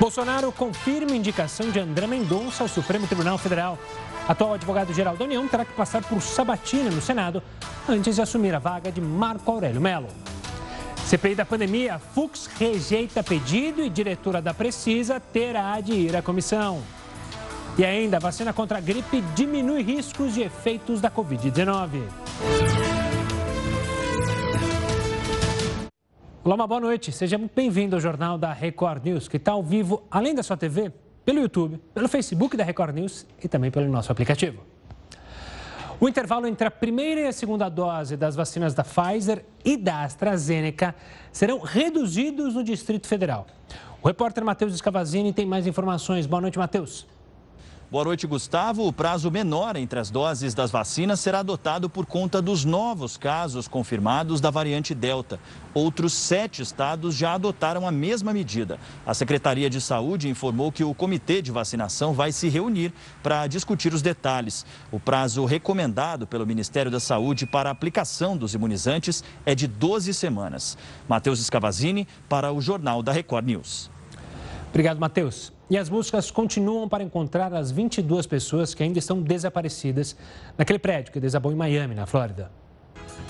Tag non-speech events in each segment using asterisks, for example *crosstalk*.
Bolsonaro confirma indicação de André Mendonça ao Supremo Tribunal Federal. Atual advogado-geral da União terá que passar por sabatina no Senado antes de assumir a vaga de Marco Aurélio Melo. CPI da pandemia, Fux rejeita pedido e diretora da Precisa terá de ir à comissão. E ainda, vacina contra a gripe diminui riscos e efeitos da Covid-19. Olá, uma boa noite. Seja muito bem-vindo ao Jornal da Record News, que está ao vivo, além da sua TV, pelo YouTube, pelo Facebook da Record News e também pelo nosso aplicativo. O intervalo entre a primeira e a segunda dose das vacinas da Pfizer e da AstraZeneca serão reduzidos no Distrito Federal. O repórter Matheus Escavazini tem mais informações. Boa noite, Matheus. Boa noite, Gustavo. O prazo menor entre as doses das vacinas será adotado por conta dos novos casos confirmados da variante Delta. Outros sete estados já adotaram a mesma medida. A Secretaria de Saúde informou que o comitê de vacinação vai se reunir para discutir os detalhes. O prazo recomendado pelo Ministério da Saúde para a aplicação dos imunizantes é de 12 semanas. Matheus Escavazini, para o Jornal da Record News. Obrigado, Matheus. E as buscas continuam para encontrar as 22 pessoas que ainda estão desaparecidas naquele prédio que desabou em Miami, na Flórida.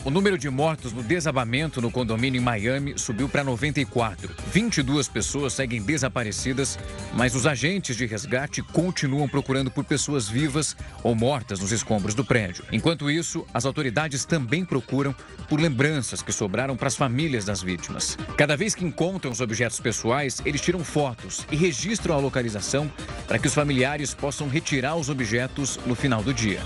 O número de mortos no desabamento no condomínio em Miami subiu para 94. 22 pessoas seguem desaparecidas, mas os agentes de resgate continuam procurando por pessoas vivas ou mortas nos escombros do prédio. Enquanto isso, as autoridades também procuram por lembranças que sobraram para as famílias das vítimas. Cada vez que encontram os objetos pessoais, eles tiram fotos e registram a localização para que os familiares possam retirar os objetos no final do dia.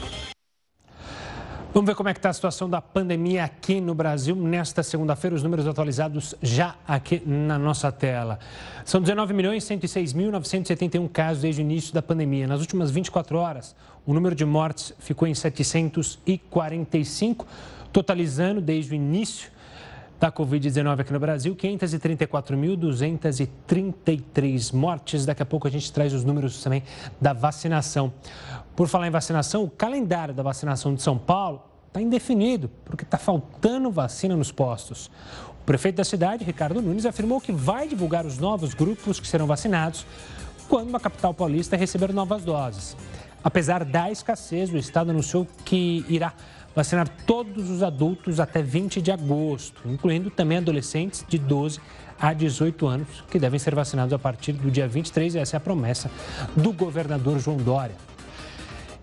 Vamos ver como é que está a situação da pandemia aqui no Brasil. Nesta segunda-feira, os números atualizados já aqui na nossa tela. São 19 milhões 106 mil 971 casos desde o início da pandemia. Nas últimas 24 horas, o número de mortes ficou em 745, totalizando desde o início da Covid-19 aqui no Brasil, 534.233 mortes. Daqui a pouco a gente traz os números também da vacinação. Por falar em vacinação, o calendário da vacinação de São Paulo está indefinido, porque está faltando vacina nos postos. O prefeito da cidade, Ricardo Nunes, afirmou que vai divulgar os novos grupos que serão vacinados quando a capital paulista receber novas doses. Apesar da escassez, o estado anunciou que irá vacinar todos os adultos até 20 de agosto, incluindo também adolescentes de 12 a 18 anos, que devem ser vacinados a partir do dia 23, e essa é a promessa do governador João Dória.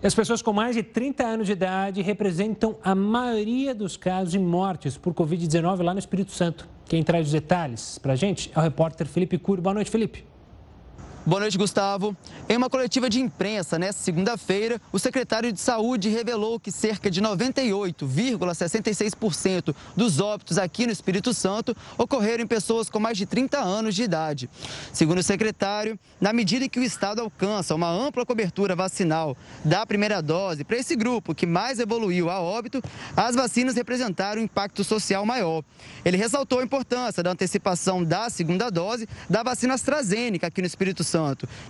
As pessoas com mais de 30 anos de idade representam a maioria dos casos de mortes por Covid-19 lá no Espírito Santo. Quem traz os detalhes para a gente é o repórter Felipe Cury. Boa noite, Felipe. Boa noite, Gustavo. Em uma coletiva de imprensa nesta segunda-feira, o secretário de Saúde revelou que cerca de 98,66% dos óbitos aqui no Espírito Santo ocorreram em pessoas com mais de 30 anos de idade. Segundo o secretário, na medida em que o Estado alcança uma ampla cobertura vacinal da primeira dose para esse grupo que mais evoluiu a óbito, as vacinas representaram um impacto social maior. Ele ressaltou a importância da antecipação da segunda dose da vacina AstraZeneca aqui no Espírito Santo,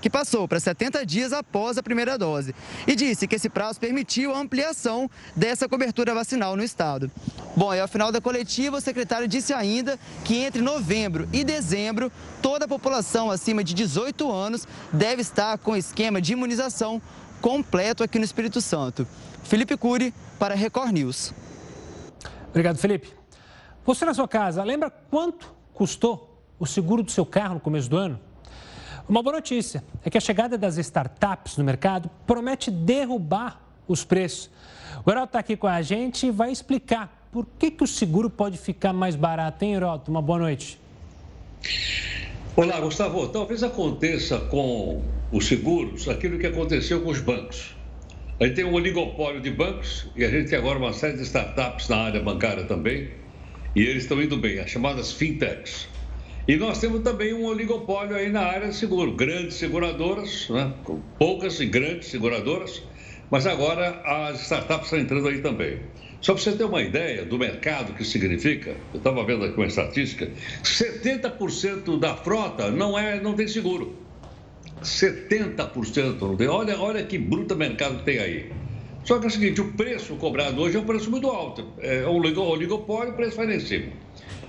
que passou para 70 dias após a primeira dose, e disse que esse prazo permitiu a ampliação dessa cobertura vacinal no estado. Bom, e ao final da coletiva, o secretário disse ainda que entre novembro e dezembro, toda a população acima de 18 anos deve estar com esquema de imunização completo aqui no Espírito Santo. Felipe Cury, para Record News. Obrigado, Felipe. Você na sua casa, lembra quanto custou o seguro do seu carro no começo do ano? Uma boa notícia é que a chegada das startups no mercado promete derrubar os preços. O Heroto está aqui com a gente e vai explicar por que, que o seguro pode ficar mais barato, hein, Heroto? Uma boa noite. Olá, Gustavo. Talvez aconteça com os seguros aquilo que aconteceu com os bancos. A gente tem um oligopólio de bancos e a gente tem agora uma série de startups na área bancária também. E eles estão indo bem, as chamadas fintechs. E nós temos também um oligopólio aí na área de seguro, grandes seguradoras, né? poucas e grandes seguradoras, mas agora as startups estão entrando aí também. Só para você ter uma ideia do mercado que significa, eu estava vendo aqui uma estatística, 70% da frota não, é, não tem seguro. 70% não tem. Olha, olha que bruta mercado que tem aí. Só que é o seguinte, o preço cobrado hoje é um preço muito alto. É um oligopólio, o preço vai lá em cima.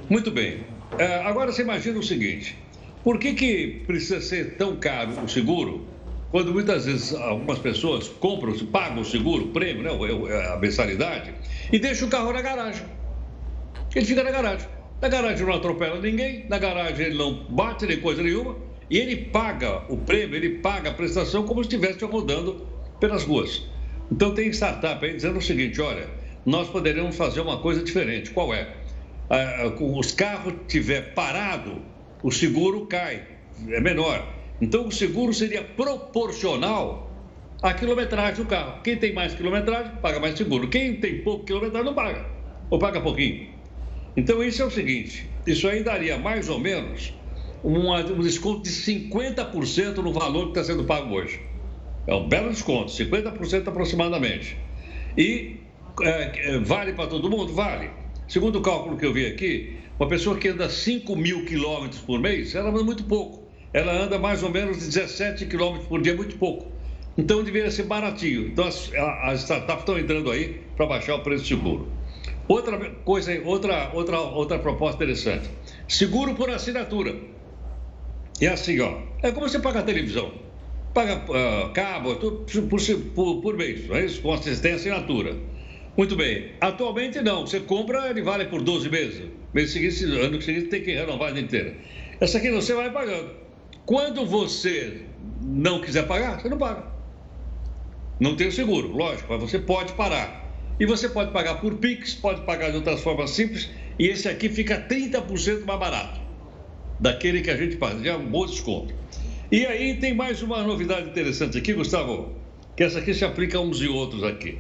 Muito bem. É, agora você imagina o seguinte: Por que, que precisa ser tão caro o seguro? Quando muitas vezes algumas pessoas compram, pagam o seguro, o prêmio, né, a mensalidade, e deixam o carro na garagem. Ele fica na garagem. Na garagem não atropela ninguém, na garagem ele não bate nem coisa nenhuma, e ele paga o prêmio, ele paga a prestação como se estivesse rodando pelas ruas. Então tem startup aí dizendo o seguinte: olha, nós poderíamos fazer uma coisa diferente. Qual é? Ah, os carros tiver parado, o seguro cai, é menor. Então o seguro seria proporcional à quilometragem do carro. Quem tem mais quilometragem, paga mais seguro. Quem tem pouco quilometragem, não paga. Ou paga pouquinho. Então isso é o seguinte: isso aí daria mais ou menos um desconto de 50% no valor que está sendo pago hoje. É um belo desconto, 50% aproximadamente. E é, é, vale para todo mundo? Vale. Segundo o cálculo que eu vi aqui, uma pessoa que anda 5 mil quilômetros por mês, ela anda muito pouco. Ela anda mais ou menos 17 quilômetros por dia, muito pouco. Então deveria ser baratinho. Então as, as startups estão entrando aí para baixar o preço do seguro. Outra coisa, outra, outra, outra proposta interessante. Seguro por assinatura. É assim, ó. É como você paga a televisão. Paga uh, cabo, tudo por, por, por mês, não é isso? Com assistência assinatura. Muito bem. Atualmente não. Você compra, ele vale por 12 meses. Mês seguinte, ano seguinte tem que renovar a inteira. Essa aqui você vai pagando. Quando você não quiser pagar, você não paga. Não tem o seguro, lógico, mas você pode parar. E você pode pagar por Pix, pode pagar de outras formas simples, e esse aqui fica 30% mais barato daquele que a gente faz. Já é um bom desconto. E aí tem mais uma novidade interessante aqui, Gustavo, que essa aqui se aplica a uns e outros aqui.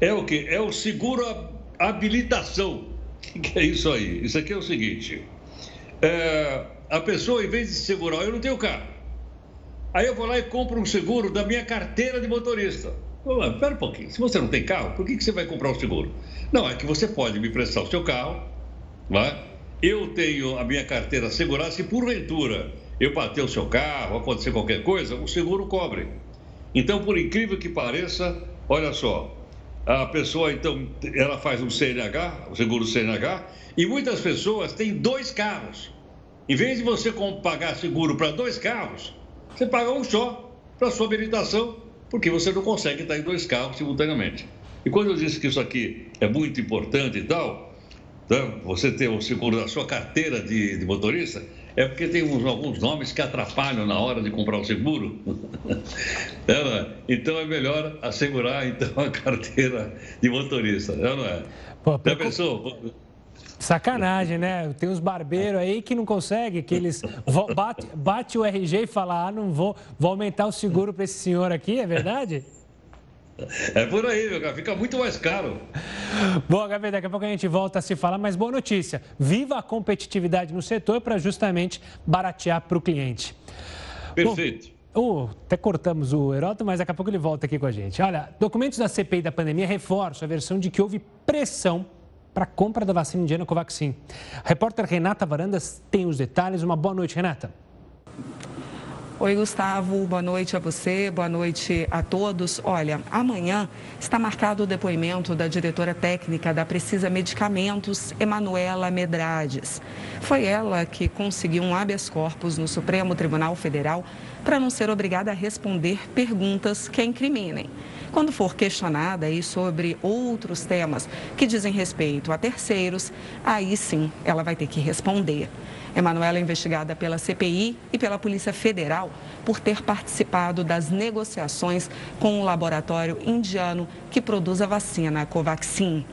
É o que? É o seguro habilitação. O que é isso aí? Isso aqui é o seguinte: é, a pessoa, em vez de segurar, eu não tenho carro. Aí eu vou lá e compro um seguro da minha carteira de motorista. Espera um pouquinho, se você não tem carro, por que, que você vai comprar um seguro? Não, é que você pode me prestar o seu carro, é? eu tenho a minha carteira assegurada, se porventura eu bater o seu carro, acontecer qualquer coisa, o seguro cobre. Então, por incrível que pareça, olha só, a pessoa, então, ela faz um CNH, o seguro CNH, e muitas pessoas têm dois carros. Em vez de você pagar seguro para dois carros, você paga um só para sua habilitação, porque você não consegue estar em dois carros simultaneamente. E quando eu disse que isso aqui é muito importante e tal, né, você ter o seguro da sua carteira de, de motorista, é porque tem uns, alguns nomes que atrapalham na hora de comprar o seguro. *laughs* é, então é melhor assegurar então a carteira de motorista, é, não é? Pô, Já pensou? Sacanagem, né? Tem uns barbeiros aí que não conseguem, que eles bate, bate o RG e fala, ah, não vou, vou aumentar o seguro para esse senhor aqui, é verdade? É por aí, meu cara, fica muito mais caro. Bom, Gabriel, daqui a pouco a gente volta a se falar, mas boa notícia. Viva a competitividade no setor para justamente baratear para o cliente. Perfeito. Bom, uh, até cortamos o Heroto, mas daqui a pouco ele volta aqui com a gente. Olha, documentos da CPI da pandemia reforçam a versão de que houve pressão para a compra da vacina indiana Covaxin. A repórter Renata Varandas tem os detalhes. Uma boa noite, Renata. Oi, Gustavo, boa noite a você, boa noite a todos. Olha, amanhã está marcado o depoimento da diretora técnica da Precisa Medicamentos, Emanuela Medrades. Foi ela que conseguiu um habeas corpus no Supremo Tribunal Federal para não ser obrigada a responder perguntas que a incriminem. Quando for questionada aí sobre outros temas que dizem respeito a terceiros, aí sim ela vai ter que responder. Emanuela é investigada pela CPI e pela Polícia Federal por ter participado das negociações com o laboratório indiano que produz a vacina Covaxin.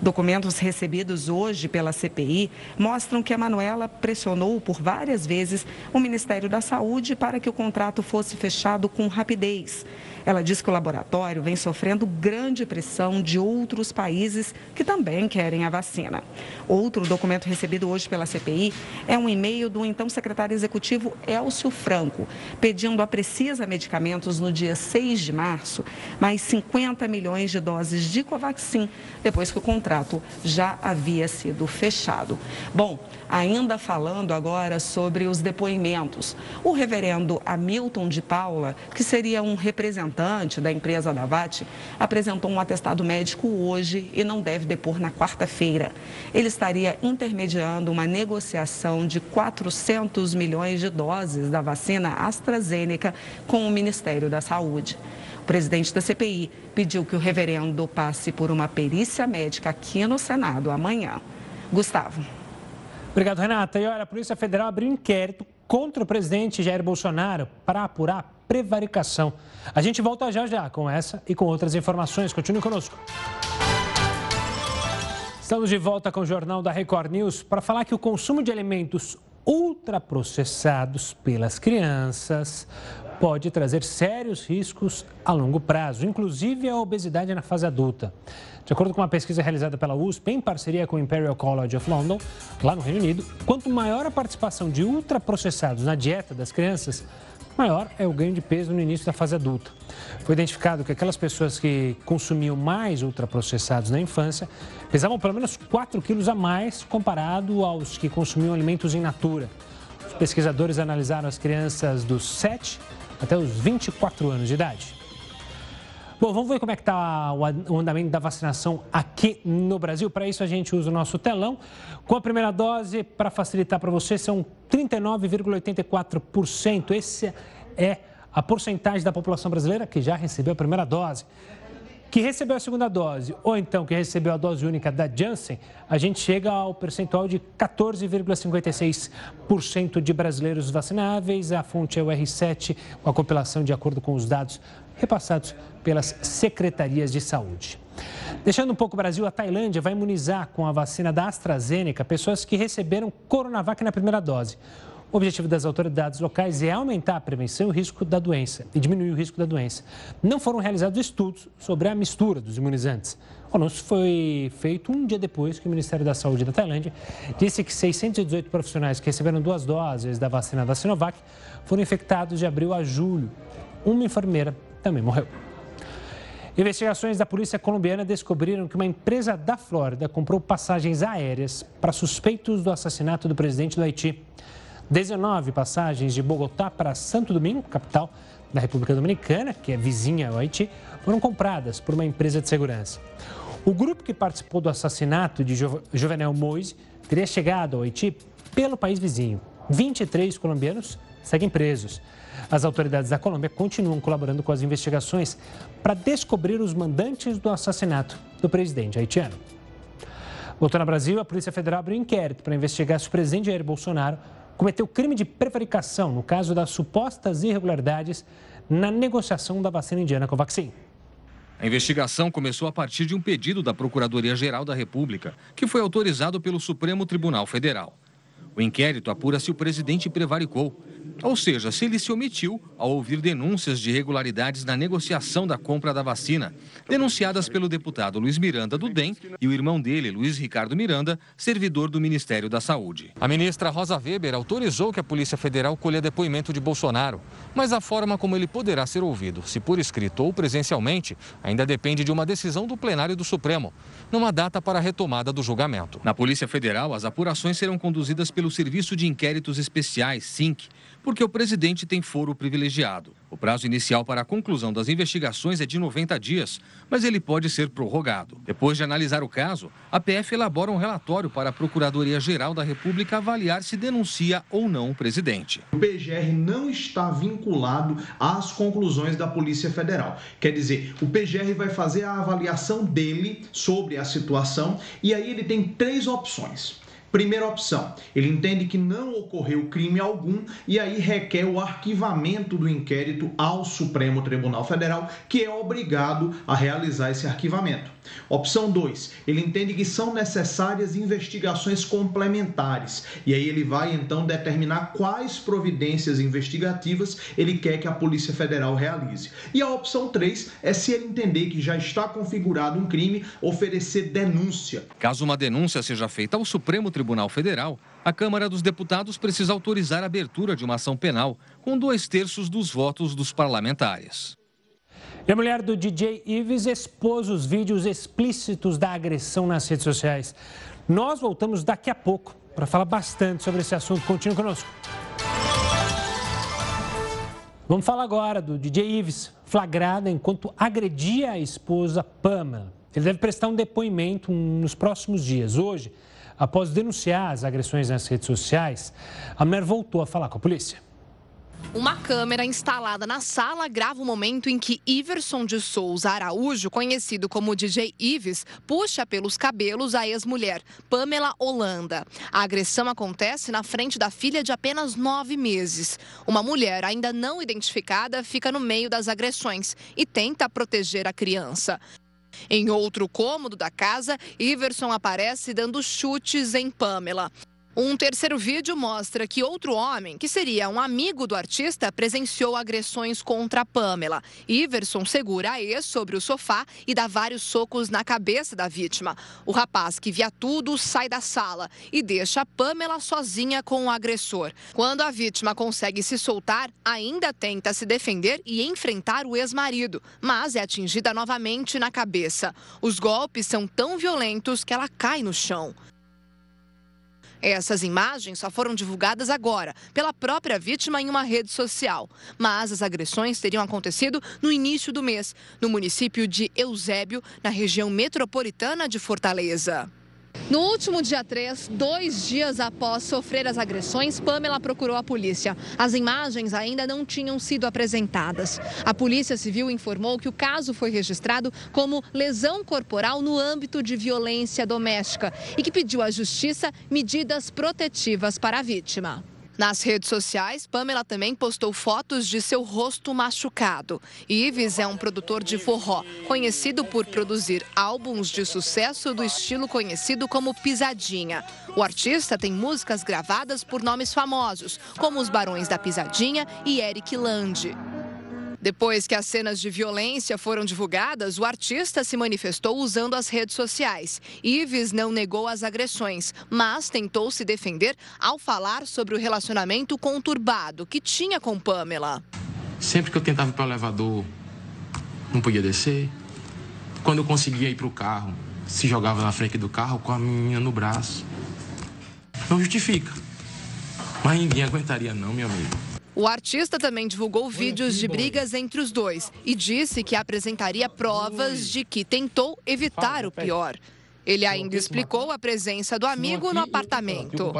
Documentos recebidos hoje pela CPI mostram que a Manuela pressionou por várias vezes o Ministério da Saúde para que o contrato fosse fechado com rapidez. Ela diz que o laboratório vem sofrendo grande pressão de outros países que também querem a vacina. Outro documento recebido hoje pela CPI é um e-mail do então secretário executivo Elcio Franco, pedindo a Precisa Medicamentos no dia 6 de março mais 50 milhões de doses de Covaxin, depois que o contrato já havia sido fechado. Bom, ainda falando agora sobre os depoimentos. O reverendo Hamilton de Paula, que seria um representante da empresa da VAT, apresentou um atestado médico hoje e não deve depor na quarta-feira. Ele estaria intermediando uma negociação de 400 milhões de doses da vacina AstraZeneca com o Ministério da Saúde. O presidente da CPI pediu que o reverendo passe por uma perícia médica aqui no Senado amanhã. Gustavo. Obrigado, Renata. E olha, a Polícia Federal abriu inquérito contra o presidente Jair Bolsonaro para apurar prevaricação. A gente volta já já com essa e com outras informações. Continue conosco. Estamos de volta com o Jornal da Record News para falar que o consumo de alimentos ultraprocessados pelas crianças pode trazer sérios riscos a longo prazo, inclusive a obesidade na fase adulta. De acordo com uma pesquisa realizada pela USP, em parceria com o Imperial College of London, lá no Reino Unido, quanto maior a participação de ultraprocessados na dieta das crianças, maior é o ganho de peso no início da fase adulta. Foi identificado que aquelas pessoas que consumiam mais ultraprocessados na infância pesavam pelo menos 4 quilos a mais comparado aos que consumiam alimentos in natura. Os pesquisadores analisaram as crianças dos 7 até os 24 anos de idade. Bom, vamos ver como é que está o andamento da vacinação aqui no Brasil. Para isso, a gente usa o nosso telão. Com a primeira dose, para facilitar para você, são 39,84%. Esse é a porcentagem da população brasileira que já recebeu a primeira dose. Que recebeu a segunda dose ou então que recebeu a dose única da Janssen, a gente chega ao percentual de 14,56% de brasileiros vacináveis. A fonte é o R7, com a compilação de acordo com os dados repassados pelas secretarias de saúde. Deixando um pouco o Brasil, a Tailândia vai imunizar com a vacina da AstraZeneca pessoas que receberam Coronavac na primeira dose. O objetivo das autoridades locais é aumentar a prevenção e o risco da doença e diminuir o risco da doença. Não foram realizados estudos sobre a mistura dos imunizantes. O anúncio foi feito um dia depois que o Ministério da Saúde da Tailândia disse que 618 profissionais que receberam duas doses da vacina da Sinovac foram infectados de abril a julho. Uma enfermeira também morreu. Investigações da polícia colombiana descobriram que uma empresa da Flórida comprou passagens aéreas para suspeitos do assassinato do presidente do Haiti. 19 passagens de Bogotá para Santo Domingo, capital da República Dominicana, que é vizinha ao Haiti, foram compradas por uma empresa de segurança. O grupo que participou do assassinato de Jovenel Moise teria chegado ao Haiti pelo país vizinho. 23 colombianos seguem presos. As autoridades da Colômbia continuam colaborando com as investigações para descobrir os mandantes do assassinato do presidente haitiano. Voltando ao Brasil, a Polícia Federal abriu um inquérito para investigar se o presidente Jair Bolsonaro cometeu crime de prevaricação no caso das supostas irregularidades na negociação da vacina indiana Covaxin. A investigação começou a partir de um pedido da Procuradoria-Geral da República, que foi autorizado pelo Supremo Tribunal Federal. O inquérito apura se o presidente prevaricou ou seja, se ele se omitiu ao ouvir denúncias de irregularidades na negociação da compra da vacina, denunciadas pelo deputado Luiz Miranda do DEM e o irmão dele, Luiz Ricardo Miranda, servidor do Ministério da Saúde. A ministra Rosa Weber autorizou que a Polícia Federal colha depoimento de Bolsonaro, mas a forma como ele poderá ser ouvido, se por escrito ou presencialmente, ainda depende de uma decisão do plenário do Supremo, numa data para a retomada do julgamento. Na Polícia Federal, as apurações serão conduzidas pelo Serviço de Inquéritos Especiais, SINC, porque o presidente tem foro privilegiado. O prazo inicial para a conclusão das investigações é de 90 dias, mas ele pode ser prorrogado. Depois de analisar o caso, a PF elabora um relatório para a Procuradoria-Geral da República avaliar se denuncia ou não o presidente. O PGR não está vinculado às conclusões da Polícia Federal. Quer dizer, o PGR vai fazer a avaliação dele sobre a situação e aí ele tem três opções. Primeira opção, ele entende que não ocorreu crime algum e aí requer o arquivamento do inquérito ao Supremo Tribunal Federal, que é obrigado a realizar esse arquivamento. Opção 2, ele entende que são necessárias investigações complementares e aí ele vai então determinar quais providências investigativas ele quer que a Polícia Federal realize. E a opção 3 é se ele entender que já está configurado um crime, oferecer denúncia. Caso uma denúncia seja feita ao Supremo Tribunal Federal, a Câmara dos Deputados precisa autorizar a abertura de uma ação penal com dois terços dos votos dos parlamentares. E a mulher do DJ Ives expôs os vídeos explícitos da agressão nas redes sociais. Nós voltamos daqui a pouco para falar bastante sobre esse assunto. Continue conosco. Vamos falar agora do DJ Ives, flagrado enquanto agredia a esposa Pamela. Ele deve prestar um depoimento nos próximos dias. Hoje, após denunciar as agressões nas redes sociais, a mulher voltou a falar com a polícia. Uma câmera instalada na sala grava o momento em que Iverson de Souza Araújo, conhecido como DJ Ives, puxa pelos cabelos a ex-mulher, Pamela Holanda. A agressão acontece na frente da filha de apenas nove meses. Uma mulher ainda não identificada fica no meio das agressões e tenta proteger a criança. Em outro cômodo da casa, Iverson aparece dando chutes em Pamela. Um terceiro vídeo mostra que outro homem, que seria um amigo do artista, presenciou agressões contra Pamela. Iverson segura a ex sobre o sofá e dá vários socos na cabeça da vítima. O rapaz, que via tudo, sai da sala e deixa Pamela sozinha com o agressor. Quando a vítima consegue se soltar, ainda tenta se defender e enfrentar o ex-marido, mas é atingida novamente na cabeça. Os golpes são tão violentos que ela cai no chão. Essas imagens só foram divulgadas agora pela própria vítima em uma rede social. Mas as agressões teriam acontecido no início do mês, no município de Eusébio, na região metropolitana de Fortaleza. No último dia 3, dois dias após sofrer as agressões, Pamela procurou a polícia. As imagens ainda não tinham sido apresentadas. A Polícia Civil informou que o caso foi registrado como lesão corporal no âmbito de violência doméstica e que pediu à Justiça medidas protetivas para a vítima. Nas redes sociais, Pamela também postou fotos de seu rosto machucado. Ives é um produtor de forró, conhecido por produzir álbuns de sucesso do estilo conhecido como pisadinha. O artista tem músicas gravadas por nomes famosos, como os Barões da Pisadinha e Eric Lande. Depois que as cenas de violência foram divulgadas, o artista se manifestou usando as redes sociais. Ives não negou as agressões, mas tentou se defender ao falar sobre o relacionamento conturbado que tinha com Pamela. Sempre que eu tentava ir para o elevador, não podia descer. Quando eu conseguia ir para o carro, se jogava na frente do carro com a menina no braço. Não justifica. Mas ninguém aguentaria não, meu amigo. O artista também divulgou vídeos de brigas entre os dois e disse que apresentaria provas de que tentou evitar o pior. Ele ainda explicou a presença do amigo no apartamento.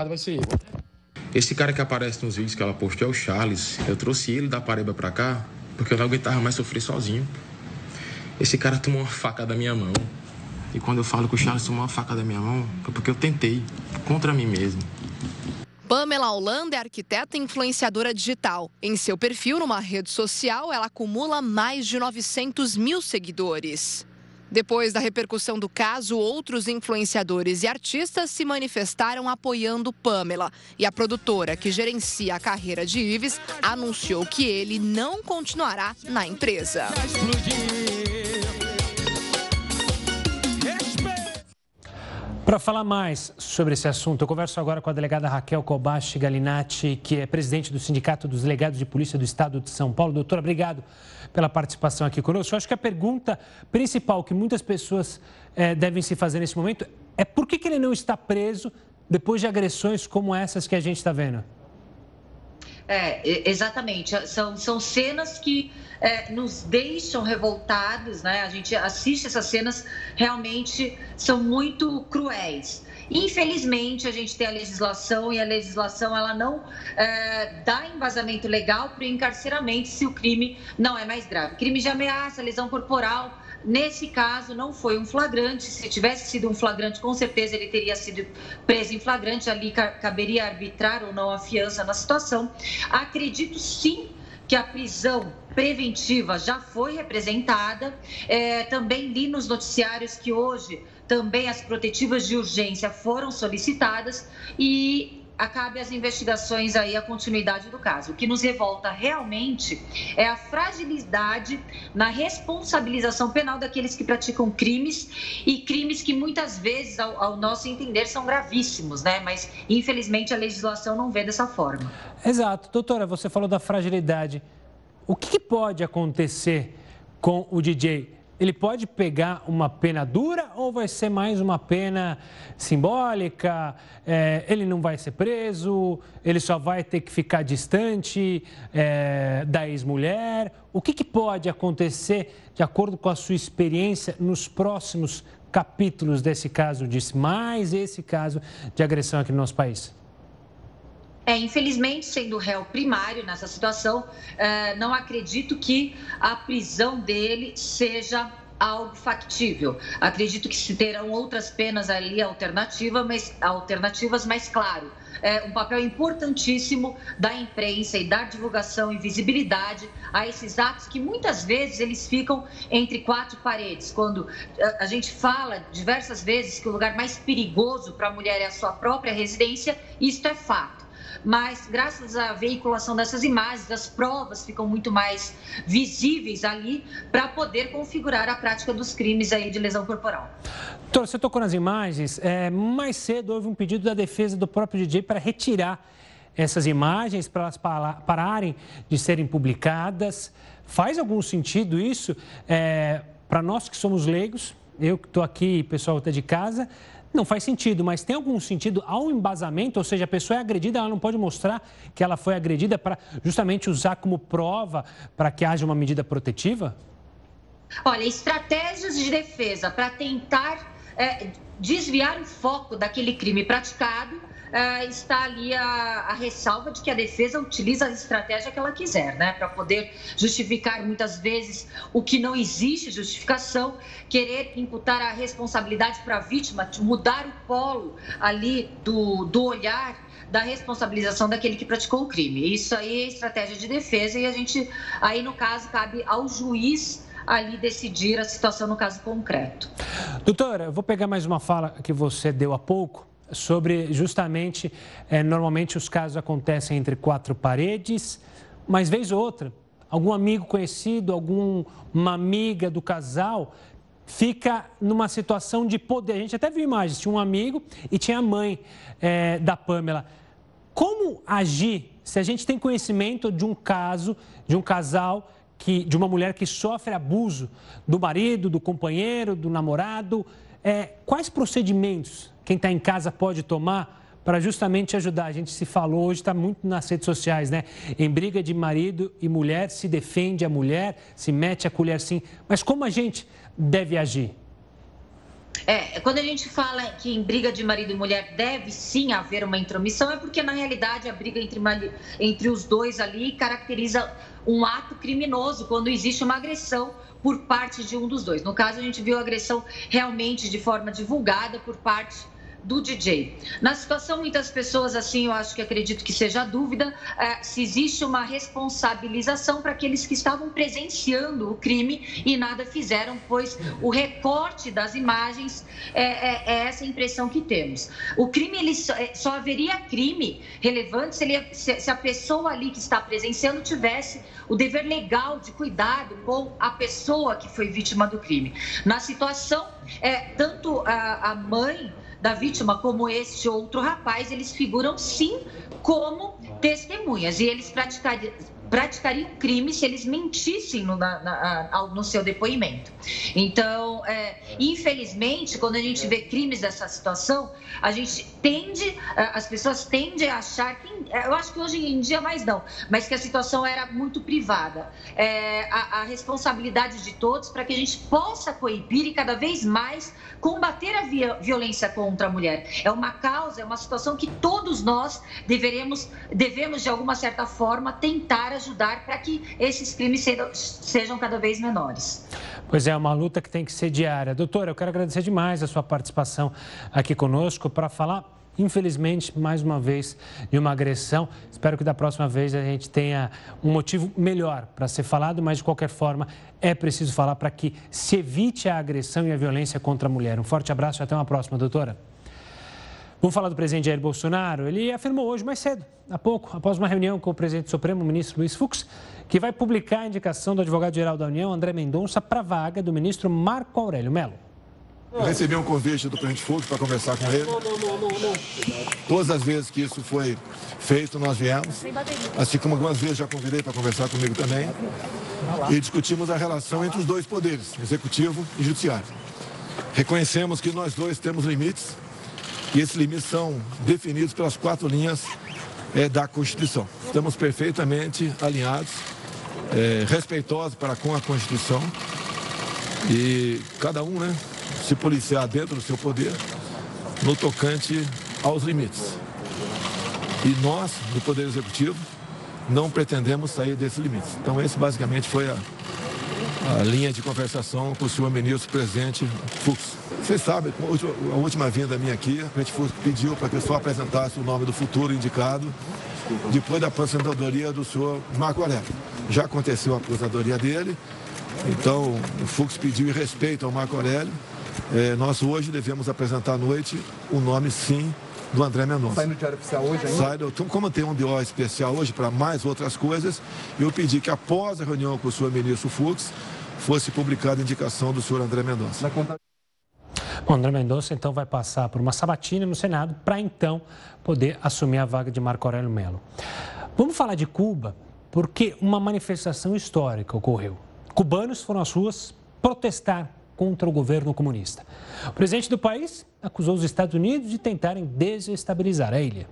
Esse cara que aparece nos vídeos que ela postou é o Charles. Eu trouxe ele da Paraíba pra cá porque eu não aguentava mais sofrer sozinho. Esse cara tomou uma faca da minha mão. E quando eu falo que o Charles tomou uma faca da minha mão, foi porque eu tentei, contra mim mesmo. Pamela Holanda é arquiteta e influenciadora digital. Em seu perfil numa rede social, ela acumula mais de 900 mil seguidores. Depois da repercussão do caso, outros influenciadores e artistas se manifestaram apoiando Pamela. E a produtora, que gerencia a carreira de Ives, anunciou que ele não continuará na empresa. Para falar mais sobre esse assunto, eu converso agora com a delegada Raquel Kobashi Galinatti, que é presidente do Sindicato dos Delegados de Polícia do Estado de São Paulo. Doutora, obrigado pela participação aqui conosco. Eu acho que a pergunta principal que muitas pessoas é, devem se fazer nesse momento é por que, que ele não está preso depois de agressões como essas que a gente está vendo? É, exatamente. São, são cenas que é, nos deixam revoltados, né? A gente assiste essas cenas, realmente são muito cruéis. Infelizmente, a gente tem a legislação e a legislação ela não é, dá embasamento legal para o encarceramento se o crime não é mais grave. Crime de ameaça, lesão corporal, Nesse caso, não foi um flagrante. Se tivesse sido um flagrante, com certeza ele teria sido preso em flagrante. Ali caberia arbitrar ou não a fiança na situação. Acredito sim que a prisão preventiva já foi representada. É, também li nos noticiários que hoje também as protetivas de urgência foram solicitadas e acabe as investigações aí, a continuidade do caso. O que nos revolta realmente é a fragilidade na responsabilização penal daqueles que praticam crimes e crimes que muitas vezes, ao, ao nosso entender, são gravíssimos, né? Mas infelizmente a legislação não vê dessa forma. Exato. Doutora, você falou da fragilidade. O que pode acontecer com o DJ, ele pode pegar uma pena dura ou vai ser mais uma pena simbólica? É, ele não vai ser preso, ele só vai ter que ficar distante é, da ex-mulher? O que, que pode acontecer, de acordo com a sua experiência, nos próximos capítulos desse caso de mais esse caso de agressão aqui no nosso país? É, infelizmente, sendo réu primário nessa situação, é, não acredito que a prisão dele seja algo factível. Acredito que se terão outras penas ali alternativa, mas, alternativas, mas claro, é um papel importantíssimo da imprensa e dar divulgação e visibilidade a esses atos que muitas vezes eles ficam entre quatro paredes. Quando é, a gente fala diversas vezes que o lugar mais perigoso para a mulher é a sua própria residência, isto é fato mas graças à veiculação dessas imagens, as provas ficam muito mais visíveis ali para poder configurar a prática dos crimes aí de lesão corporal. Doutor, você tocou nas imagens. É, mais cedo houve um pedido da defesa do próprio DJ para retirar essas imagens, para elas pararem de serem publicadas. Faz algum sentido isso? É, para nós que somos leigos, eu que estou aqui, pessoal que está de casa, não faz sentido, mas tem algum sentido ao embasamento? Ou seja, a pessoa é agredida, ela não pode mostrar que ela foi agredida para justamente usar como prova para que haja uma medida protetiva? Olha, estratégias de defesa para tentar é, desviar o foco daquele crime praticado uh, está ali a, a, ressalva de que a defesa utiliza a estratégia que ela quiser, né? Para poder justificar muitas vezes o que não existe justificação, querer imputar a responsabilidade para a vítima, mudar o polo ali do, do olhar da responsabilização daquele que praticou o crime. Isso aí é estratégia de defesa e a gente, aí no caso, cabe ao juiz ali decidir a situação no caso concreto. Doutora, eu vou pegar mais uma fala que você deu há pouco sobre justamente, é, normalmente os casos acontecem entre quatro paredes, mas vez ou outra, algum amigo conhecido, alguma amiga do casal fica numa situação de poder. A gente até viu imagens, tinha um amigo e tinha a mãe é, da Pamela. Como agir se a gente tem conhecimento de um caso, de um casal, que, de uma mulher que sofre abuso do marido, do companheiro, do namorado? É, quais procedimentos quem está em casa pode tomar para justamente ajudar. A gente se falou hoje, está muito nas redes sociais, né? Em briga de marido e mulher, se defende a mulher, se mete a colher sim. Mas como a gente deve agir? É, quando a gente fala que em briga de marido e mulher deve sim haver uma intromissão, é porque na realidade a briga entre, entre os dois ali caracteriza um ato criminoso, quando existe uma agressão por parte de um dos dois. No caso, a gente viu a agressão realmente de forma divulgada por parte do DJ. Na situação, muitas pessoas, assim, eu acho que acredito que seja a dúvida, é, se existe uma responsabilização para aqueles que estavam presenciando o crime e nada fizeram, pois o recorte das imagens é, é, é essa impressão que temos. O crime, ele só, é, só haveria crime relevante se, ele, se, se a pessoa ali que está presenciando tivesse o dever legal de cuidado com a pessoa que foi vítima do crime. Na situação, é, tanto a, a mãe da vítima, como este outro rapaz, eles figuram sim como testemunhas. E eles praticariam praticariam crime se eles mentissem no, na, na, no seu depoimento. Então, é, infelizmente, quando a gente vê crimes dessa situação, a gente tende, as pessoas tendem a achar que, eu acho que hoje em dia mais não, mas que a situação era muito privada. É, a, a responsabilidade de todos para que a gente possa coibir e cada vez mais combater a violência contra a mulher. É uma causa, é uma situação que todos nós deveremos, devemos de alguma certa forma tentar ajudar para que esses crimes sejam cada vez menores. Pois é, uma luta que tem que ser diária. Doutora, eu quero agradecer demais a sua participação aqui conosco para falar infelizmente, mais uma vez, de uma agressão. Espero que da próxima vez a gente tenha um motivo melhor para ser falado, mas de qualquer forma é preciso falar para que se evite a agressão e a violência contra a mulher. Um forte abraço e até uma próxima, doutora. Vamos falar do presidente Jair Bolsonaro. Ele afirmou hoje, mais cedo, há pouco, após uma reunião com o presidente Supremo, o ministro Luiz Fux, que vai publicar a indicação do advogado-geral da União, André Mendonça, para a vaga do ministro Marco Aurélio Mello. Eu recebi um convite do presidente Fux para conversar com ele. Todas as vezes que isso foi feito, nós viemos. Assim como algumas vezes já convidei para conversar comigo também. E discutimos a relação entre os dois poderes, executivo e judiciário. Reconhecemos que nós dois temos limites e esses limites são definidos pelas quatro linhas é, da Constituição. Estamos perfeitamente alinhados, é, respeitosos para com a Constituição e cada um, né, se policiar dentro do seu poder no tocante aos limites. E nós, do Poder Executivo, não pretendemos sair desses limites. Então, esse basicamente foi a, a linha de conversação com o senhor ministro presidente Fux. Vocês sabem, a última vinda minha aqui, o presidente Fux pediu para que eu só apresentasse o nome do futuro indicado depois da aposentadoria do senhor Marco Aurélio. Já aconteceu a aposentadoria dele, então o Fux pediu em respeito ao Marco Aurélio. É, nós hoje devemos apresentar à noite o nome, sim, do André Mendonça. Sai no Diário Oficial hoje ainda? Sai, então, como tem um DO especial hoje para mais outras coisas, eu pedi que após a reunião com o senhor ministro Fux, fosse publicada a indicação do senhor André Mendonça. Bom, André Mendonça então vai passar por uma sabatina no Senado para então poder assumir a vaga de Marco Aurélio Melo. Vamos falar de Cuba, porque uma manifestação histórica ocorreu. Cubanos foram às ruas protestar contra o governo comunista. O presidente do país acusou os Estados Unidos de tentarem desestabilizar a ilha.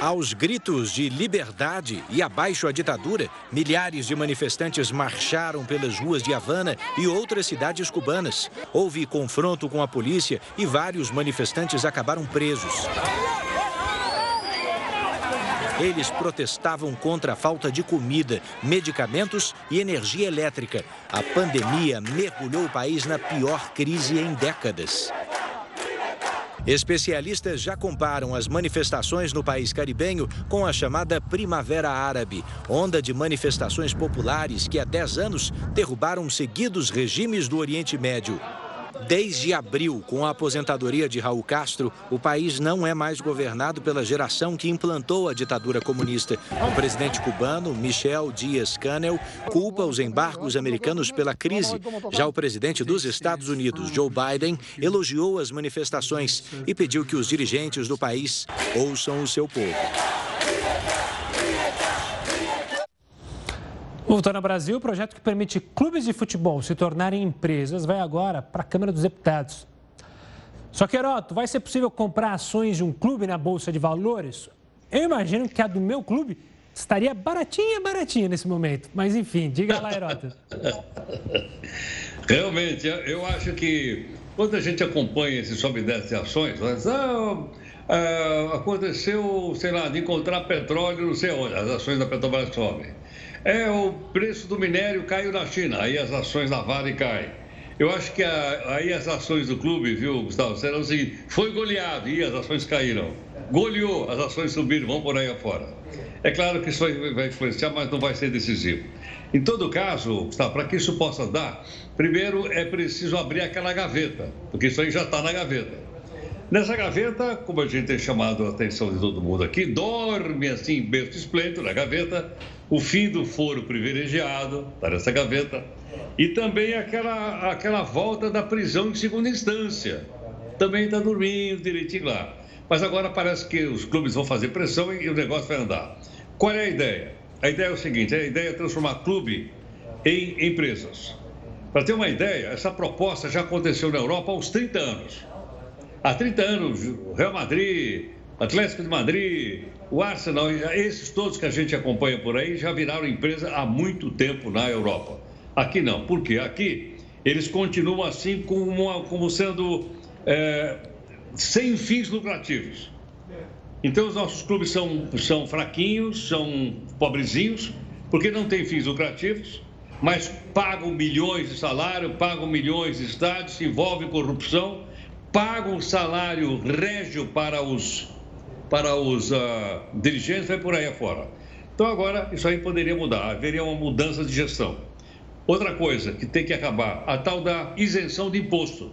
Aos gritos de liberdade e abaixo a ditadura, milhares de manifestantes marcharam pelas ruas de Havana e outras cidades cubanas. Houve confronto com a polícia e vários manifestantes acabaram presos. Eles protestavam contra a falta de comida, medicamentos e energia elétrica. A pandemia mergulhou o país na pior crise em décadas. Especialistas já comparam as manifestações no país caribenho com a chamada Primavera Árabe, onda de manifestações populares que há 10 anos derrubaram seguidos regimes do Oriente Médio. Desde abril, com a aposentadoria de Raul Castro, o país não é mais governado pela geração que implantou a ditadura comunista. O presidente cubano, Michel Dias-Canel, culpa os embargos americanos pela crise. Já o presidente dos Estados Unidos, Joe Biden, elogiou as manifestações e pediu que os dirigentes do país ouçam o seu povo. Voltando ao Brasil, o projeto que permite clubes de futebol se tornarem empresas vai agora para a Câmara dos Deputados. Só que, Heroto, vai ser possível comprar ações de um clube na Bolsa de Valores? Eu imagino que a do meu clube estaria baratinha, baratinha nesse momento. Mas, enfim, diga lá, Heroto. *laughs* Realmente, eu acho que quando a gente acompanha esse sobe e ações, ah, ah, aconteceu, sei lá, de encontrar petróleo não sei onde, as ações da Petrobras sobem. É, o preço do minério caiu na China, aí as ações da Vale caem. Eu acho que a, aí as ações do clube, viu, Gustavo, serão assim, foi goleado e as ações caíram. Goleou, as ações subiram, vão por aí afora. É claro que isso vai, vai influenciar, mas não vai ser decisivo. Em todo caso, Gustavo, para que isso possa dar, primeiro é preciso abrir aquela gaveta, porque isso aí já está na gaveta. Nessa gaveta, como a gente tem chamado a atenção de todo mundo aqui, dorme assim, berço esplêndido na gaveta, o fim do foro privilegiado, está nessa gaveta, e também aquela, aquela volta da prisão em segunda instância. Também está dormindo direitinho lá. Mas agora parece que os clubes vão fazer pressão e o negócio vai andar. Qual é a ideia? A ideia é o seguinte: a ideia é transformar clube em empresas. Para ter uma ideia, essa proposta já aconteceu na Europa há uns 30 anos. Há 30 anos, Real Madrid, Atlético de Madrid, o Arsenal, esses todos que a gente acompanha por aí já viraram empresa há muito tempo na Europa. Aqui não. Por quê? Aqui eles continuam assim como, como sendo é, sem fins lucrativos. Então os nossos clubes são, são fraquinhos, são pobrezinhos, porque não têm fins lucrativos, mas pagam milhões de salário, pagam milhões de estádios, se envolvem corrupção pagam salário régio para os, para os uh, dirigentes, vai por aí afora. Então agora isso aí poderia mudar, haveria uma mudança de gestão. Outra coisa que tem que acabar, a tal da isenção de imposto.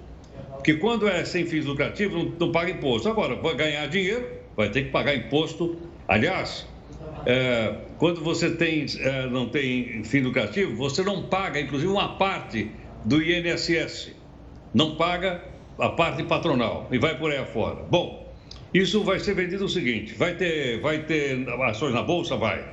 Porque quando é sem fins lucrativos, não, não paga imposto. Agora, vai ganhar dinheiro, vai ter que pagar imposto. Aliás, é, quando você tem, é, não tem fim lucrativo, você não paga, inclusive, uma parte do INSS. Não paga a parte patronal e vai por aí afora. Bom, isso vai ser vendido o seguinte: vai ter, vai ter ações na bolsa? Vai.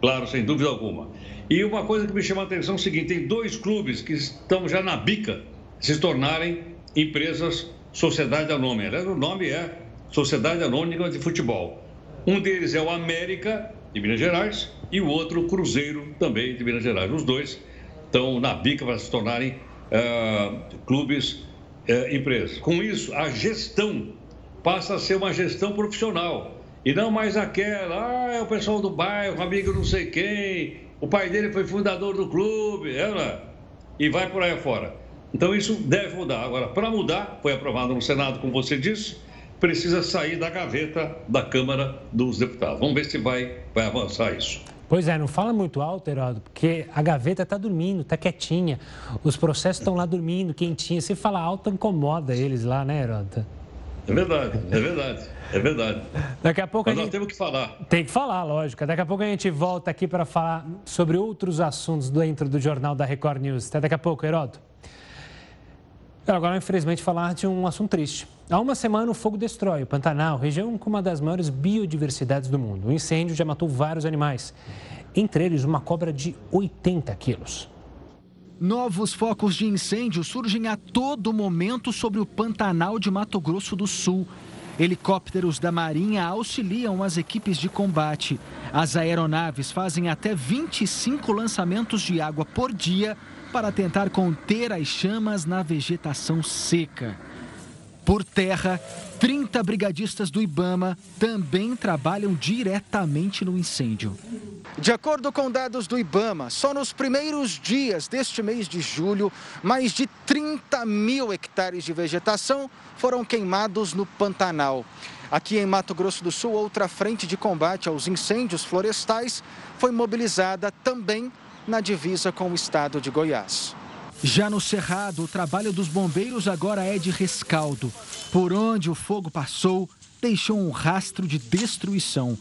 Claro, sem dúvida alguma. E uma coisa que me chama a atenção é o seguinte: tem dois clubes que estão já na bica se tornarem empresas Sociedade Anônima. Aliás, o nome é Sociedade Anônima de Futebol. Um deles é o América, de Minas Gerais, e o outro, Cruzeiro, também de Minas Gerais. Os dois estão na bica para se tornarem uh, clubes uh, empresas. Com isso, a gestão passa a ser uma gestão profissional e não mais aquela, ah, é o pessoal do bairro, amigo não sei quem, o pai dele foi fundador do clube, é, e vai por aí afora. Então isso deve mudar. Agora, para mudar, foi aprovado no Senado, como você disse, precisa sair da gaveta da Câmara dos Deputados. Vamos ver se vai, vai avançar isso. Pois é, não fala muito alto, Heródoto, porque a gaveta está dormindo, está quietinha. Os processos estão lá dormindo, quentinha. Se falar alto, incomoda eles lá, né, Heródoto? É verdade, é verdade, é verdade. Daqui a pouco Mas a gente... nós temos que falar. Tem que falar, lógico. Daqui a pouco a gente volta aqui para falar sobre outros assuntos dentro do Jornal da Record News. Até daqui a pouco, Heródoto. Agora, infelizmente, falar de um assunto triste. Há uma semana, o fogo destrói o Pantanal, região com uma das maiores biodiversidades do mundo. O incêndio já matou vários animais, entre eles uma cobra de 80 quilos. Novos focos de incêndio surgem a todo momento sobre o Pantanal de Mato Grosso do Sul. Helicópteros da Marinha auxiliam as equipes de combate. As aeronaves fazem até 25 lançamentos de água por dia para tentar conter as chamas na vegetação seca. Por terra, 30 brigadistas do Ibama também trabalham diretamente no incêndio. De acordo com dados do Ibama, só nos primeiros dias deste mês de julho, mais de 30 mil hectares de vegetação foram queimados no Pantanal. Aqui em Mato Grosso do Sul, outra frente de combate aos incêndios florestais foi mobilizada também na divisa com o estado de Goiás. Já no Cerrado, o trabalho dos bombeiros agora é de rescaldo. Por onde o fogo passou, deixou um rastro de destruição.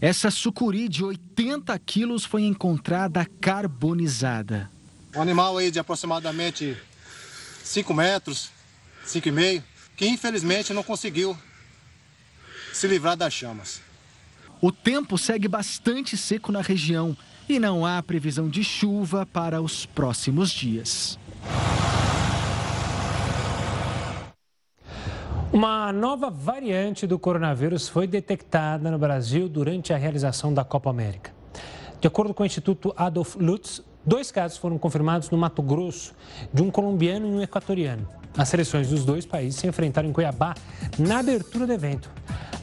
Essa sucuri de 80 quilos foi encontrada carbonizada. Um animal aí de aproximadamente 5 metros, 5,5, que infelizmente não conseguiu se livrar das chamas. O tempo segue bastante seco na região e não há previsão de chuva para os próximos dias. Uma nova variante do coronavírus foi detectada no Brasil durante a realização da Copa América. De acordo com o Instituto Adolf Lutz, dois casos foram confirmados no Mato Grosso, de um colombiano e um equatoriano. As seleções dos dois países se enfrentaram em Cuiabá na abertura do evento.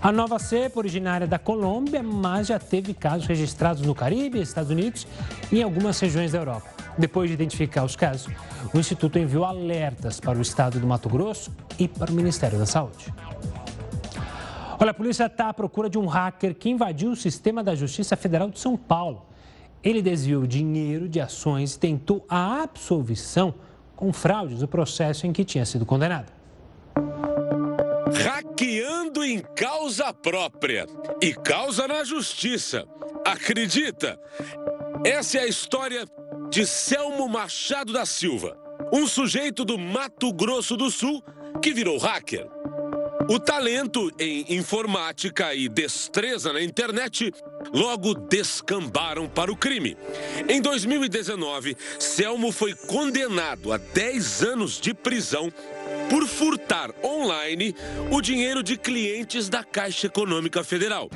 A nova cepa, originária da Colômbia, mas já teve casos registrados no Caribe, Estados Unidos e em algumas regiões da Europa. Depois de identificar os casos, o Instituto enviou alertas para o estado do Mato Grosso e para o Ministério da Saúde. Olha, a polícia está à procura de um hacker que invadiu o sistema da Justiça Federal de São Paulo. Ele desviou dinheiro de ações e tentou a absolvição com fraudes do processo em que tinha sido condenado. Hackeando em causa própria e causa na justiça. Acredita? Essa é a história de Selmo Machado da Silva, um sujeito do Mato Grosso do Sul que virou hacker. O talento em informática e destreza na internet logo descambaram para o crime. Em 2019, Selmo foi condenado a 10 anos de prisão por furtar online o dinheiro de clientes da Caixa Econômica Federal.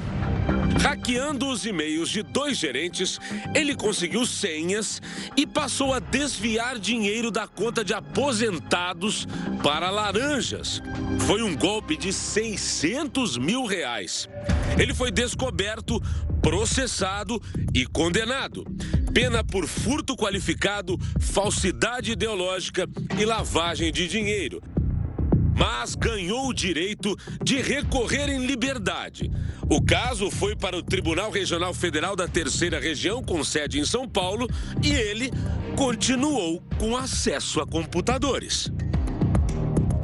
Hackeando os e-mails de dois gerentes, ele conseguiu senhas e passou a desviar dinheiro da conta de aposentados para laranjas. Foi um golpe de 600 mil reais. Ele foi descoberto, processado e condenado. Pena por furto qualificado, falsidade ideológica e lavagem de dinheiro mas ganhou o direito de recorrer em liberdade. O caso foi para o Tribunal Regional Federal da Terceira Região, com sede em São Paulo, e ele continuou com acesso a computadores.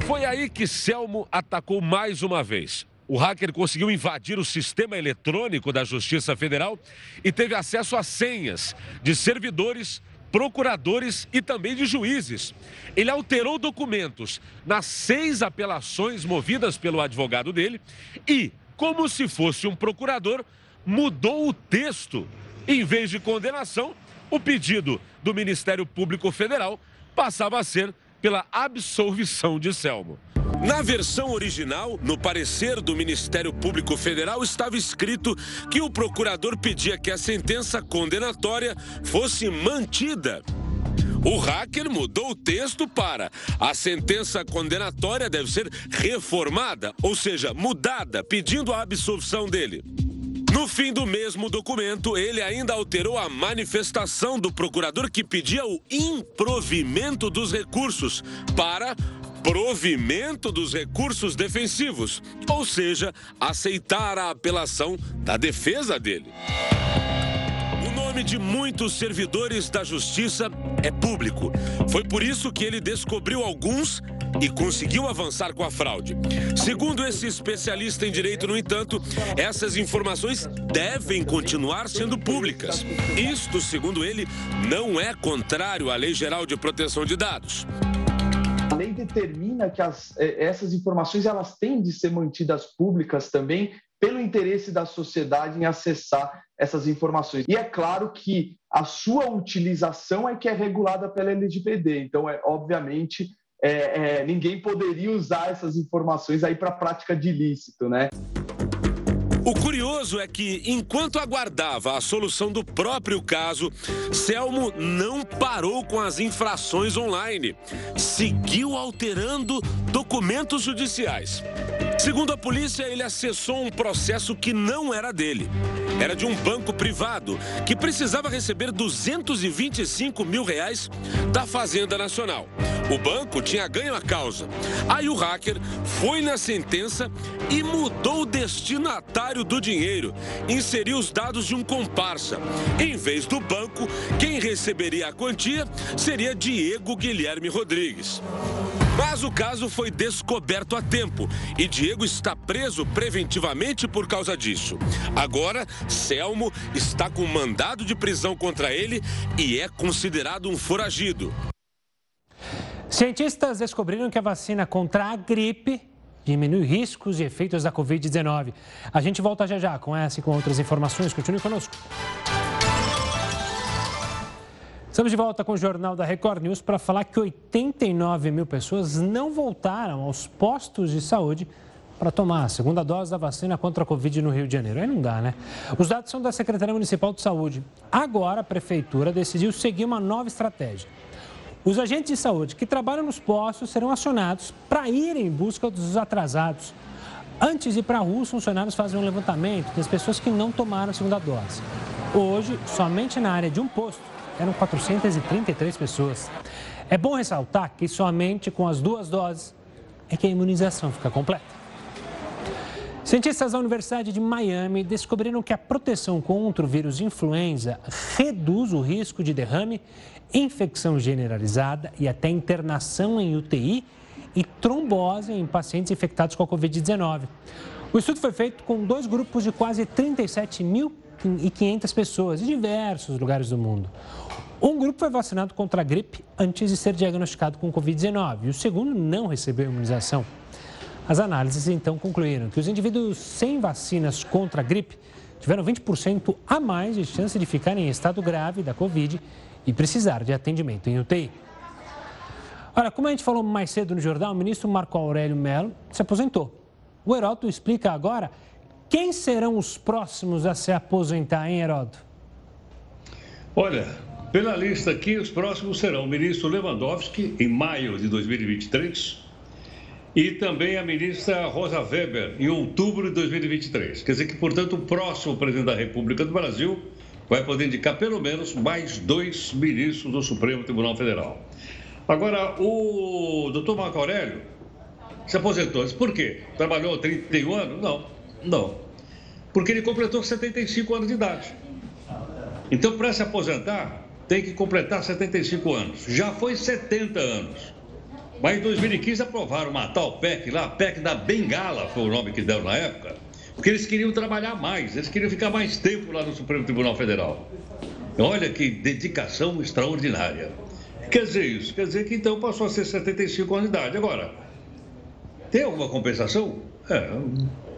Foi aí que Selmo atacou mais uma vez. O hacker conseguiu invadir o sistema eletrônico da Justiça Federal e teve acesso a senhas de servidores procuradores e também de juízes. Ele alterou documentos nas seis apelações movidas pelo advogado dele e, como se fosse um procurador, mudou o texto. Em vez de condenação, o pedido do Ministério Público Federal passava a ser pela absolvição de Selmo. Na versão original, no parecer do Ministério Público Federal, estava escrito que o procurador pedia que a sentença condenatória fosse mantida. O hacker mudou o texto para a sentença condenatória deve ser reformada, ou seja, mudada, pedindo a absolvição dele. No fim do mesmo documento, ele ainda alterou a manifestação do procurador que pedia o improvimento dos recursos para provimento dos recursos defensivos, ou seja, aceitar a apelação da defesa dele. Nome de muitos servidores da justiça é público. Foi por isso que ele descobriu alguns e conseguiu avançar com a fraude. Segundo esse especialista em direito, no entanto, essas informações devem continuar sendo públicas. Isto, segundo ele, não é contrário à Lei Geral de Proteção de Dados lei determina que as, é, essas informações elas têm de ser mantidas públicas também pelo interesse da sociedade em acessar essas informações. E é claro que a sua utilização é que é regulada pela LGPD. Então, é obviamente, é, é, ninguém poderia usar essas informações aí para prática de ilícito, né? O curioso é que, enquanto aguardava a solução do próprio caso, Selmo não parou com as infrações online. Seguiu alterando documentos judiciais. Segundo a polícia, ele acessou um processo que não era dele. Era de um banco privado que precisava receber 225 mil reais da Fazenda Nacional. O banco tinha ganho a causa. Aí o hacker foi na sentença e mudou o destinatário do dinheiro. Inseriu os dados de um comparsa. Em vez do banco, quem receberia a quantia seria Diego Guilherme Rodrigues. Mas o caso foi descoberto a tempo e Diego está preso preventivamente por causa disso. Agora, Selmo está com mandado de prisão contra ele e é considerado um foragido. Cientistas descobriram que a vacina contra a gripe diminui riscos e efeitos da Covid-19. A gente volta já já com essa e com outras informações. Continue conosco. Estamos de volta com o Jornal da Record News para falar que 89 mil pessoas não voltaram aos postos de saúde para tomar a segunda dose da vacina contra a Covid no Rio de Janeiro. Aí não dá, né? Os dados são da Secretaria Municipal de Saúde. Agora a Prefeitura decidiu seguir uma nova estratégia. Os agentes de saúde que trabalham nos postos serão acionados para ir em busca dos atrasados. Antes de ir para a rua, os funcionários fazem um levantamento das pessoas que não tomaram a segunda dose. Hoje, somente na área de um posto, eram 433 pessoas. É bom ressaltar que somente com as duas doses é que a imunização fica completa. Cientistas da Universidade de Miami descobriram que a proteção contra o vírus influenza reduz o risco de derrame, infecção generalizada e até internação em UTI e trombose em pacientes infectados com a Covid-19. O estudo foi feito com dois grupos de quase 37.500 pessoas de diversos lugares do mundo. Um grupo foi vacinado contra a gripe antes de ser diagnosticado com Covid-19 e o segundo não recebeu imunização. As análises então concluíram que os indivíduos sem vacinas contra a gripe tiveram 20% a mais de chance de ficar em estado grave da Covid e precisar de atendimento em UTI. Olha, como a gente falou mais cedo no jornal, o ministro Marco Aurélio Mello se aposentou. O Heródoto explica agora quem serão os próximos a se aposentar, hein, Heródoto? Olha, pela lista aqui, os próximos serão o ministro Lewandowski, em maio de 2023, e também a ministra Rosa Weber, em outubro de 2023. Quer dizer que, portanto, o próximo presidente da República do Brasil vai poder indicar pelo menos mais dois ministros do Supremo Tribunal Federal. Agora, o doutor Marco Aurélio se aposentou. Por quê? Trabalhou 31 anos? Não, não. Porque ele completou 75 anos de idade. Então, para se aposentar, tem que completar 75 anos. Já foi 70 anos. Mas em 2015 aprovaram uma tal PEC lá, a PEC da Bengala foi o nome que deram na época, porque eles queriam trabalhar mais, eles queriam ficar mais tempo lá no Supremo Tribunal Federal. Olha que dedicação extraordinária. Quer dizer isso? Quer dizer que então passou a ser 75 anos de idade. Agora, tem alguma compensação? É,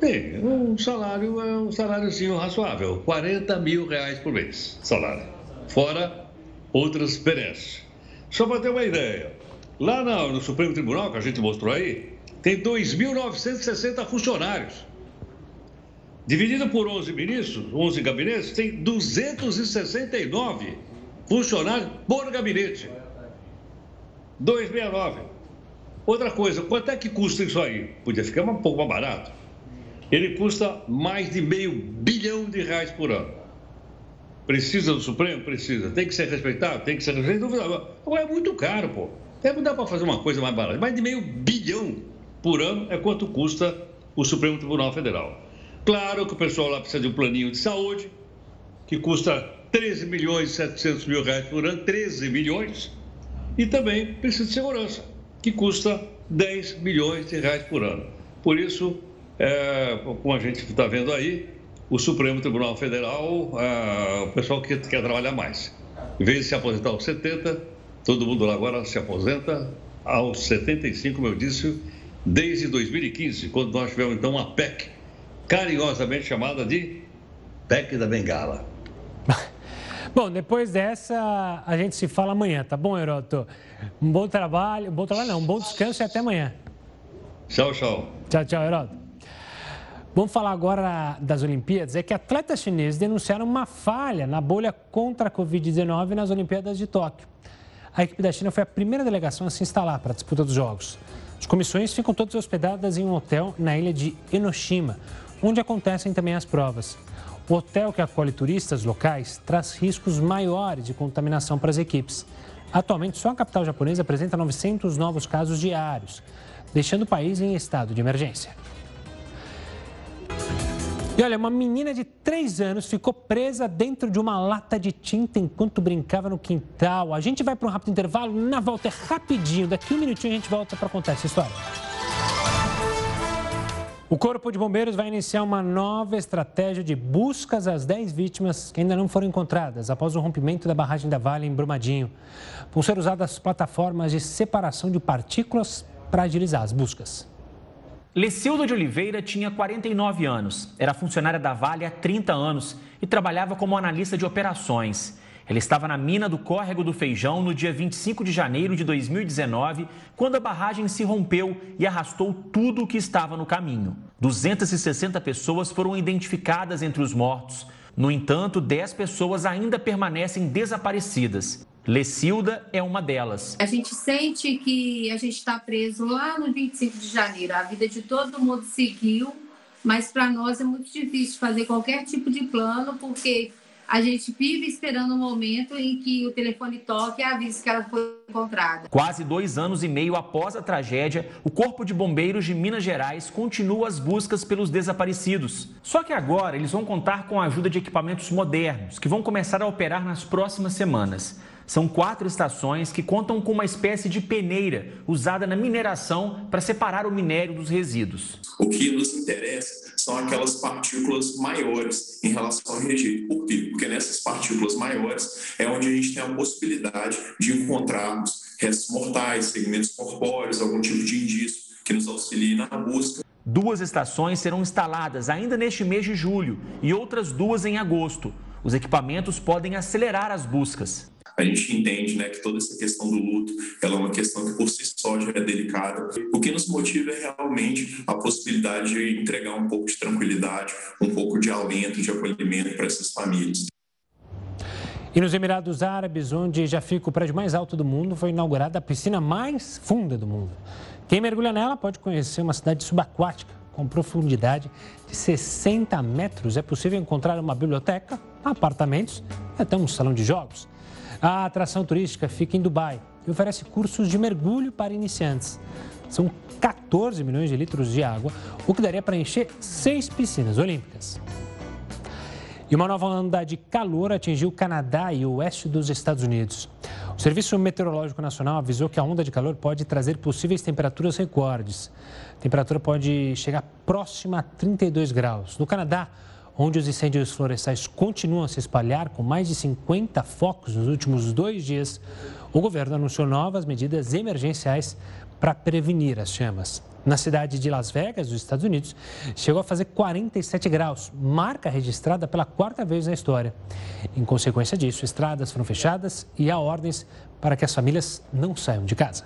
tem. Um salário é um saláriozinho razoável. 40 mil reais por mês, salário. Fora outras experiências. Só para ter uma ideia, lá no Supremo Tribunal, que a gente mostrou aí, tem 2.960 funcionários. Dividido por 11 ministros, 11 gabinetes, tem 269 funcionários por gabinete. 269. Outra coisa, quanto é que custa isso aí? Podia ficar um pouco mais barato. Ele custa mais de meio bilhão de reais por ano. Precisa do Supremo? Precisa. Tem que ser respeitado? Tem que ser respeitado. Agora é muito caro, pô. Deve dar para fazer uma coisa mais barata. Mais de meio bilhão por ano é quanto custa o Supremo Tribunal Federal. Claro que o pessoal lá precisa de um planinho de saúde, que custa 13 milhões e 700 mil reais por ano, 13 milhões, e também precisa de segurança, que custa 10 milhões de reais por ano. Por isso, é, como a gente está vendo aí, o Supremo Tribunal Federal, é, o pessoal quer, quer trabalhar mais. Em vez de se aposentar aos 70, todo mundo lá agora se aposenta aos 75, como eu disse, desde 2015, quando nós tivemos então uma PEC, carinhosamente chamada de PEC da Bengala. *laughs* Bom, depois dessa, a gente se fala amanhã, tá bom, Heroto? Um bom trabalho, um bom trabalho não, um bom descanso e até amanhã. Tchau, tchau. Tchau, tchau, Heroto. Vamos falar agora das Olimpíadas. É que atletas chineses denunciaram uma falha na bolha contra a Covid-19 nas Olimpíadas de Tóquio. A equipe da China foi a primeira delegação a se instalar para a disputa dos Jogos. As comissões ficam todas hospedadas em um hotel na ilha de Enoshima, onde acontecem também as provas. O hotel que acolhe turistas locais traz riscos maiores de contaminação para as equipes. Atualmente, só a capital japonesa apresenta 900 novos casos diários, deixando o país em estado de emergência. E olha, uma menina de 3 anos ficou presa dentro de uma lata de tinta enquanto brincava no quintal. A gente vai para um rápido intervalo, na volta é rapidinho. Daqui um minutinho a gente volta para contar essa história. O Corpo de Bombeiros vai iniciar uma nova estratégia de buscas às 10 vítimas que ainda não foram encontradas após o rompimento da barragem da Vale em Brumadinho. Vão ser usadas plataformas de separação de partículas para agilizar as buscas. Lecilda de Oliveira tinha 49 anos, era funcionária da Vale há 30 anos e trabalhava como analista de operações. Ela estava na mina do Córrego do Feijão no dia 25 de janeiro de 2019, quando a barragem se rompeu e arrastou tudo o que estava no caminho. 260 pessoas foram identificadas entre os mortos. No entanto, 10 pessoas ainda permanecem desaparecidas. Lecilda é uma delas. A gente sente que a gente está preso lá no 25 de janeiro. A vida de todo mundo seguiu, mas para nós é muito difícil fazer qualquer tipo de plano, porque a gente vive esperando o um momento em que o telefone toque e avise que ela foi encontrada. Quase dois anos e meio após a tragédia, o Corpo de Bombeiros de Minas Gerais continua as buscas pelos desaparecidos. Só que agora eles vão contar com a ajuda de equipamentos modernos, que vão começar a operar nas próximas semanas. São quatro estações que contam com uma espécie de peneira usada na mineração para separar o minério dos resíduos. O que nos interessa são aquelas partículas maiores em relação ao rejeito. Por quê? Porque nessas partículas maiores é onde a gente tem a possibilidade de encontrarmos restos mortais, segmentos corpóreos, algum tipo de indício que nos auxilie na busca. Duas estações serão instaladas ainda neste mês de julho e outras duas em agosto. Os equipamentos podem acelerar as buscas a gente entende né, que toda essa questão do luto ela é uma questão que por si só já é delicada. O que nos motiva é realmente a possibilidade de entregar um pouco de tranquilidade, um pouco de alento, de acolhimento para essas famílias. E nos Emirados Árabes, onde já fica o prédio mais alto do mundo, foi inaugurada a piscina mais funda do mundo. Quem mergulha nela pode conhecer uma cidade subaquática com profundidade de 60 metros. É possível encontrar uma biblioteca, apartamentos e até um salão de jogos. A atração turística fica em Dubai e oferece cursos de mergulho para iniciantes. São 14 milhões de litros de água, o que daria para encher seis piscinas olímpicas. E uma nova onda de calor atingiu o Canadá e o oeste dos Estados Unidos. O Serviço Meteorológico Nacional avisou que a onda de calor pode trazer possíveis temperaturas recordes. A temperatura pode chegar próxima a 32 graus. No Canadá, onde os incêndios florestais continuam a se espalhar, com mais de 50 focos nos últimos dois dias, o governo anunciou novas medidas emergenciais para prevenir as chamas. Na cidade de Las Vegas, dos Estados Unidos, chegou a fazer 47 graus, marca registrada pela quarta vez na história. Em consequência disso, estradas foram fechadas e há ordens para que as famílias não saiam de casa.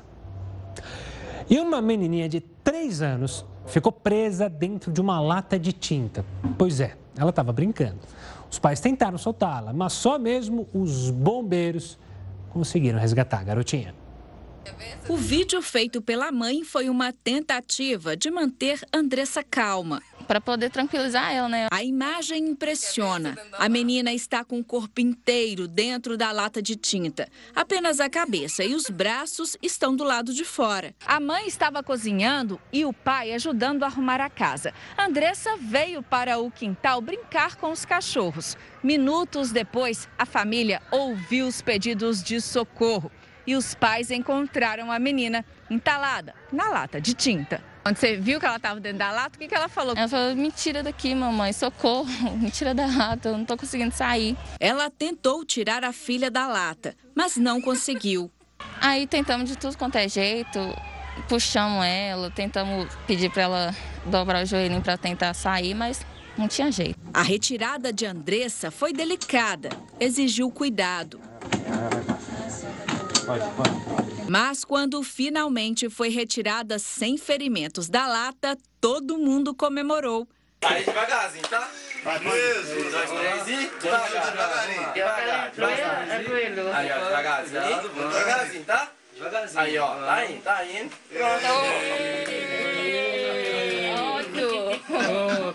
E uma menininha de 3 anos ficou presa dentro de uma lata de tinta. Pois é, ela estava brincando. Os pais tentaram soltá-la, mas só mesmo os bombeiros conseguiram resgatar a garotinha. O vídeo feito pela mãe foi uma tentativa de manter Andressa calma. Para poder tranquilizar ela, né? A imagem impressiona. A menina está com o corpo inteiro dentro da lata de tinta. Apenas a cabeça e os braços estão do lado de fora. A mãe estava cozinhando e o pai ajudando a arrumar a casa. Andressa veio para o quintal brincar com os cachorros. Minutos depois, a família ouviu os pedidos de socorro e os pais encontraram a menina entalada na lata de tinta. Quando você viu que ela estava dentro da lata, o que, que ela falou? Ela falou: me tira daqui, mamãe, socorro, *laughs* me tira da lata, eu não estou conseguindo sair. Ela tentou tirar a filha da lata, mas não conseguiu. Aí tentamos de tudo quanto é jeito, puxamos ela, tentamos pedir para ela dobrar o joelhinho para tentar sair, mas não tinha jeito. A retirada de Andressa foi delicada, exigiu cuidado. Mas quando finalmente foi retirada sem ferimentos da lata, todo mundo comemorou. Aí devagarzinho, tá? Vai, Isso, um, dois, três e... Devagarinho. Devagarinho. Aí, ó, devagarzinho. Devagarzinho, tá? Devagarzinho. Aí, ó, tá indo, tá indo.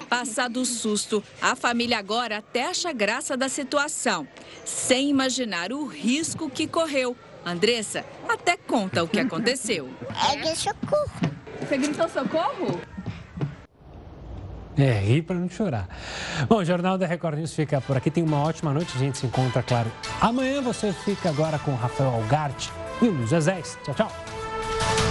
Passado o susto, a família agora até acha graça da situação, sem imaginar o risco que correu Andressa até conta o que aconteceu. *laughs* É de socorro. Você gritou socorro? É, rir para não chorar. Bom, o Jornal da Record News fica por aqui. Tem uma ótima noite. A gente se encontra, claro, amanhã. Você fica agora com Rafael Algarte e o Luiz Azés. Tchau, tchau.